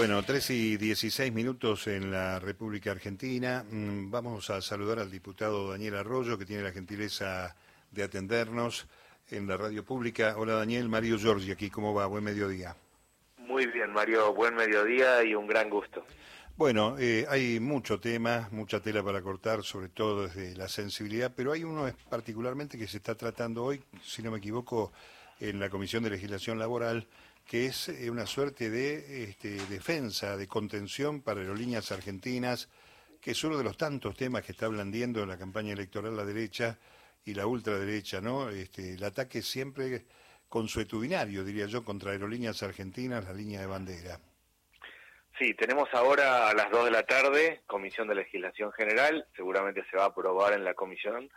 Bueno, 3 y 16 minutos en la República Argentina. Mm, vamos a saludar al diputado Daniel Arroyo, que tiene la gentileza de atendernos en la radio pública. Hola Daniel, Mario Giorgi aquí, ¿cómo va? Buen mediodía. Muy bien, Mario, buen mediodía y un gran gusto. Bueno, eh, hay mucho tema, mucha tela para cortar, sobre todo desde la sensibilidad, pero hay uno particularmente que se está tratando hoy, si no me equivoco, en la Comisión de Legislación Laboral, que es eh, una suerte de este, defensa, de contención para aerolíneas argentinas, que es uno de los tantos temas que está blandiendo en la campaña electoral la derecha y la ultraderecha, ¿no? Este, el ataque siempre consuetudinario, diría yo, contra aerolíneas argentinas, la línea de bandera. Sí, tenemos ahora a las 2 de la tarde Comisión de Legislación General, seguramente se va a aprobar en la comisión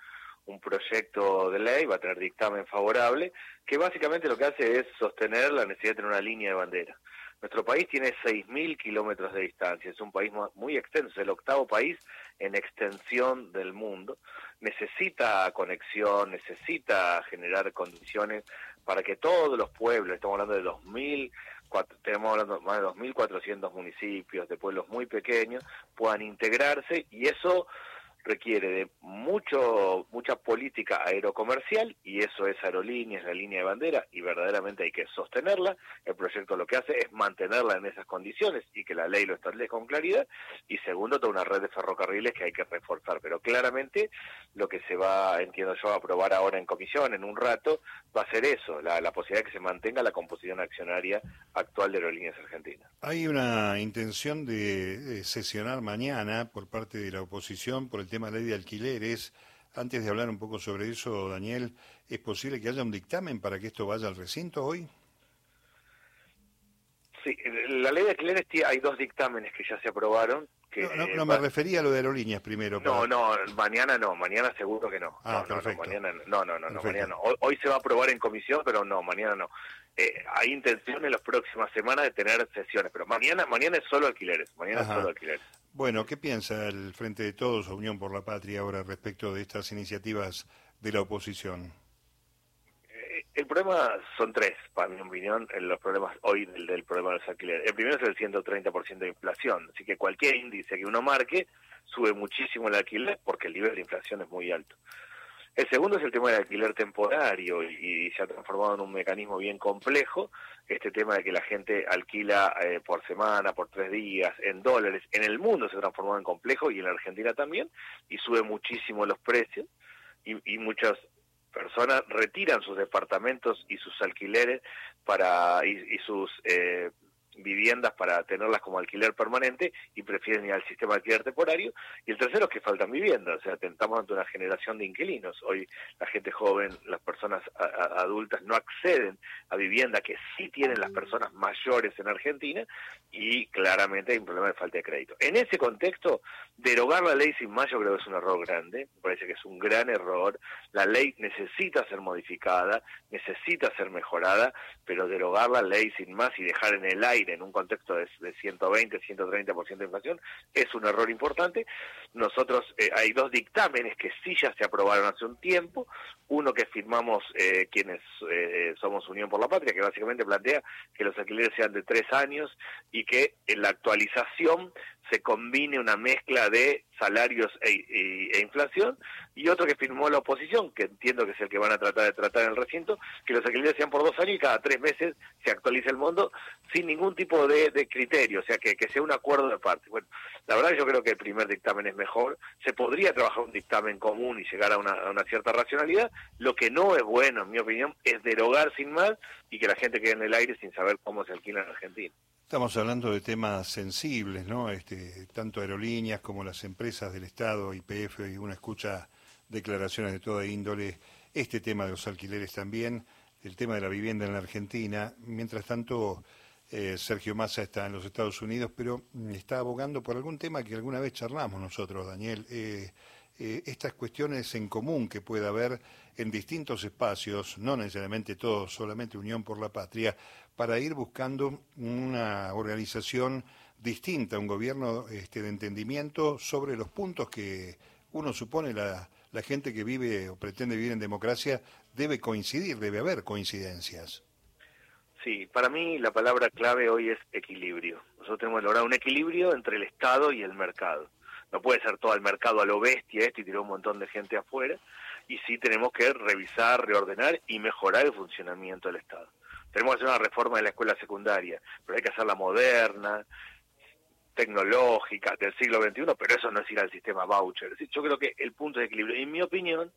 un proyecto de ley, va a tener dictamen favorable, que básicamente lo que hace es sostener la necesidad de tener una línea de bandera. Nuestro país tiene 6.000 kilómetros de distancia, es un país muy extenso, es el octavo país en extensión del mundo. Necesita conexión, necesita generar condiciones para que todos los pueblos, estamos hablando de 2.000 estamos hablando más de 2.400 municipios, de pueblos muy pequeños, puedan integrarse y eso requiere de mucho mucha política aerocomercial y eso es aerolíneas, la línea de bandera y verdaderamente hay que sostenerla. El proyecto lo que hace es mantenerla en esas condiciones y que la ley lo establezca con claridad y segundo toda una red de ferrocarriles que hay que reforzar, pero claramente lo que se va, entiendo yo, a aprobar ahora en comisión en un rato va a ser eso, la, la posibilidad de que se mantenga la composición accionaria actual de Aerolíneas Argentinas. Hay una intención de sesionar mañana por parte de la oposición por el tema de ley de alquileres. Antes de hablar un poco sobre eso, Daniel, ¿es posible que haya un dictamen para que esto vaya al recinto hoy? Sí, la ley de alquileres hay dos dictámenes que ya se aprobaron. Que, no, no, me refería a lo de aerolíneas primero. No, no, mañana no, mañana seguro que no. Ah, no, perfecto. No, mañana, no, no, no, no mañana no. Hoy, hoy, se va a aprobar en comisión, pero no, mañana no. Eh, hay intención en las próximas semanas de tener sesiones, pero mañana mañana es solo alquileres, mañana Ajá. es solo alquileres. Bueno, ¿qué piensa el Frente de Todos Unión por la Patria ahora respecto de estas iniciativas de la oposición? Eh, el problema son tres, para mi opinión, los problemas hoy del, del problema de los alquileres. El primero es el 130% de inflación, así que cualquier índice que uno marque sube muchísimo el alquiler porque el nivel de inflación es muy alto. El segundo es el tema del alquiler temporario y, se ha transformado en un mecanismo bien complejo, este tema de que la gente alquila eh, por semana, por tres días, en dólares. En el mundo se ha transformado en complejo y en la Argentina también, y sube muchísimo los precios y, y muchas personas retiran sus departamentos y sus alquileres para y, y sus eh, viviendas para tenerlas como alquiler permanente y prefieren ir al sistema de alquiler temporario. Y el tercero es que faltan viviendas, o sea, estamos ante una generación de inquilinos. Hoy la gente joven, las personas a, adultas no acceden a vivienda que sí tienen las personas mayores en Argentina y claramente hay un problema de falta de crédito. En ese contexto, derogar la ley sin más yo creo que es un error grande, me parece que es un gran error. La ley necesita ser modificada, necesita ser mejorada, pero derogar la ley sin más y dejar en el aire en un contexto de, de 120, 130% de inflación, es un error importante. Nosotros, eh, hay dos dictámenes que sí ya se aprobaron hace un tiempo, uno que firmamos eh, quienes eh, somos Unión por la Patria, que básicamente plantea que los alquileres sean de tres años y que en la actualización se combine una mezcla de salarios e, e, inflación, y otro que firmó la oposición, que entiendo que es el que van a tratar de tratar en el recinto, que los alquileres sean por dos años y cada tres meses se actualice el mundo sin ningún tipo de, de criterio, o sea, que, que, sea un acuerdo de parte. Bueno, la verdad yo creo que el primer dictamen es mejor, se podría trabajar un dictamen común y llegar a una, a una cierta racionalidad, lo que no es bueno, en mi opinión, es derogar sin más y que la gente quede en el aire sin saber cómo se alquila en Argentina. Estamos hablando de temas sensibles, ¿no? Este, tanto aerolíneas como las empresas del Estado, IPF, y uno escucha declaraciones de toda índole. Este tema de los alquileres también, el tema de la vivienda en la Argentina. Mientras tanto, eh, Sergio Massa está en los Estados Unidos, pero está abogando por algún tema que alguna vez charlamos nosotros, Daniel. Eh, eh, estas cuestiones en común que pueda haber en distintos espacios, no necesariamente todos, solamente Unión por la Patria, para ir buscando una organización distinta, un gobierno este, de entendimiento sobre los puntos que uno supone la, la gente que vive o pretende vivir en democracia debe coincidir, debe haber coincidencias. Sí, para mí la palabra clave hoy es equilibrio. Nosotros tenemos que lograr un equilibrio entre el Estado y el mercado. No puede ser todo el mercado a lo bestia esto y tirar un montón de gente afuera. Y sí tenemos que revisar, reordenar y mejorar el funcionamiento del Estado. Tenemos que hacer una reforma de la escuela secundaria, pero hay que hacerla moderna, tecnológica, del siglo XXI, pero eso no es ir al sistema voucher. Yo creo que el punto de equilibrio, en mi opinión,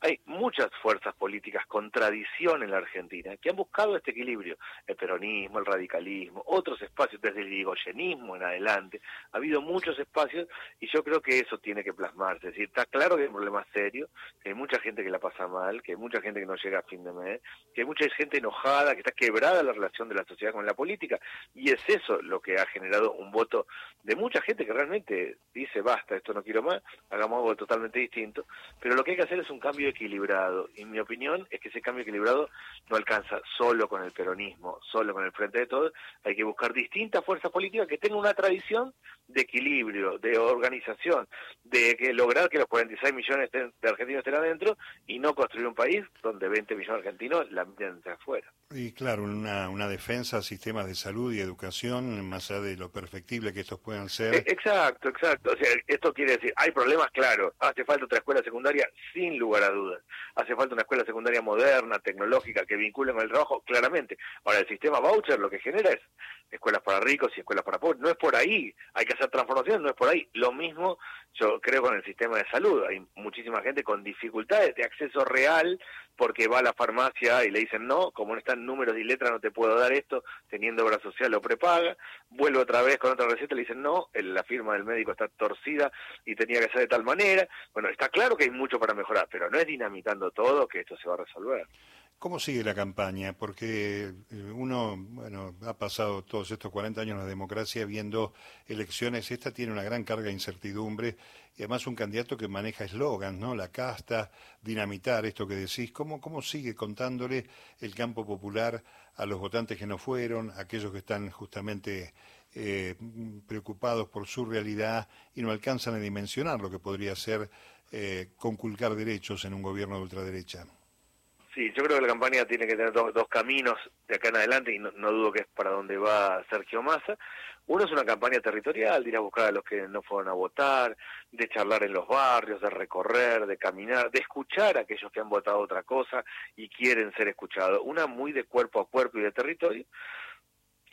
hay muchas fuerzas políticas con tradición en la Argentina que han buscado este equilibrio, el peronismo, el radicalismo, otros espacios, desde el irigoyenismo en adelante, ha habido muchos espacios y yo creo que eso tiene que plasmarse, es decir, está claro que hay un problema serio, que hay mucha gente que la pasa mal, que hay mucha gente que no llega a fin de mes, que hay mucha gente enojada, que está quebrada la relación de la sociedad con la política. Y es eso lo que ha generado un voto de mucha gente que realmente dice basta, esto no quiero más, hagamos algo totalmente distinto, pero lo que hay que hacer es un cambio equilibrado. Y mi opinión es que ese cambio equilibrado no alcanza solo con el peronismo, solo con el Frente de Todos. Hay que buscar distintas fuerzas políticas que tengan una tradición de equilibrio, de organización, de que lograr que los 46 millones de argentinos estén adentro y no construir un país donde 20 millones de argentinos la miren de afuera. Y claro, una, una defensa a sistemas de salud y educación, más allá de lo perfectible que estos puedan ser. E, exacto, exacto. O sea, esto quiere decir, hay problemas, claro. Hace falta otra escuela secundaria, sin lugar a dudas. Hace falta una escuela secundaria moderna, tecnológica, que vincule con el trabajo, claramente. Ahora, el sistema voucher lo que genera es escuelas para ricos y escuelas para pobres. No es por ahí. Hay que hacer transformación, no es por ahí. Lo mismo yo creo con el sistema de salud. Hay muchísima gente con dificultades de acceso real porque va a la farmacia y le dicen no, como no están números y letras no te puedo dar esto, teniendo obra social o prepaga. Vuelve otra vez con otra receta y le dicen no, la firma del médico está torcida y tenía que ser de tal manera. Bueno, está claro que hay mucho para mejorar, pero no es dinamitando todo que esto se va a resolver. ¿Cómo sigue la campaña? Porque eh, uno, bueno, ha pasado todos estos 40 años en la democracia viendo elecciones. Esta tiene una gran carga de incertidumbre y además un candidato que maneja eslogans, ¿no? La casta, dinamitar, esto que decís. ¿Cómo, ¿Cómo sigue contándole el campo popular a los votantes que no fueron, a aquellos que están justamente eh, preocupados por su realidad y no alcanzan a dimensionar lo que podría ser eh, conculcar derechos en un gobierno de ultraderecha? Sí, yo creo que la campaña tiene que tener dos, caminos de acá en adelante y no, dudo que es para donde va Sergio Massa. Uno es una campaña territorial, de ir a buscar a los que no fueron a votar, de charlar en los barrios, de recorrer, de caminar, de escuchar a aquellos que han votado otra cosa y quieren ser escuchados. Una muy de cuerpo a cuerpo y de territorio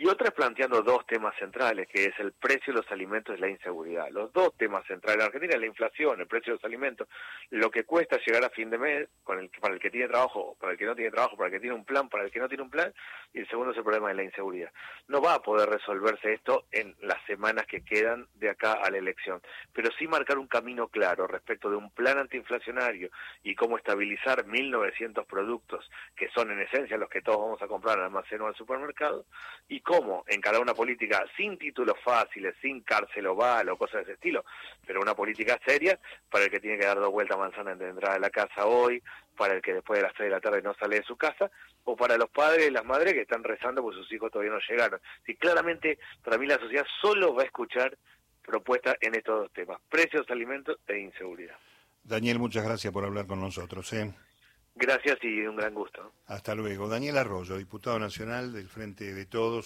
y otra es planteando dos temas centrales, que es el precio de los alimentos y la inseguridad. Los dos temas centrales en Argentina, la inflación, el precio de los alimentos, lo que cuesta llegar a fin de mes para el que tiene trabajo, para el que no tiene trabajo, para el que tiene un plan, para el que no tiene un plan, y el segundo es el problema de la inseguridad. No va a poder resolverse esto en las semanas que quedan de acá a la elección, pero sí marcar un camino claro respecto de un plan antiinflacionario y cómo estabilizar 1.900 productos, que son en esencia los que todos vamos a comprar al almacén o al supermercado, y cómo encarar una política sin títulos fáciles, sin cárcel oval o cosas de ese estilo, pero una política seria para el que tiene que dar dos vueltas manzana de entrada de la casa hoy, para el que después de las tres de la tarde no sale de su casa, o para los padres y las madres que están rezando porque sus hijos todavía no llegaron. Si claramente, para mí la sociedad solo va a escuchar propuestas en estos dos temas, precios, alimentos e inseguridad. Daniel, muchas gracias por hablar con nosotros. ¿eh? Gracias y un gran gusto. Hasta luego. Daniel Arroyo, diputado nacional del Frente de Todos.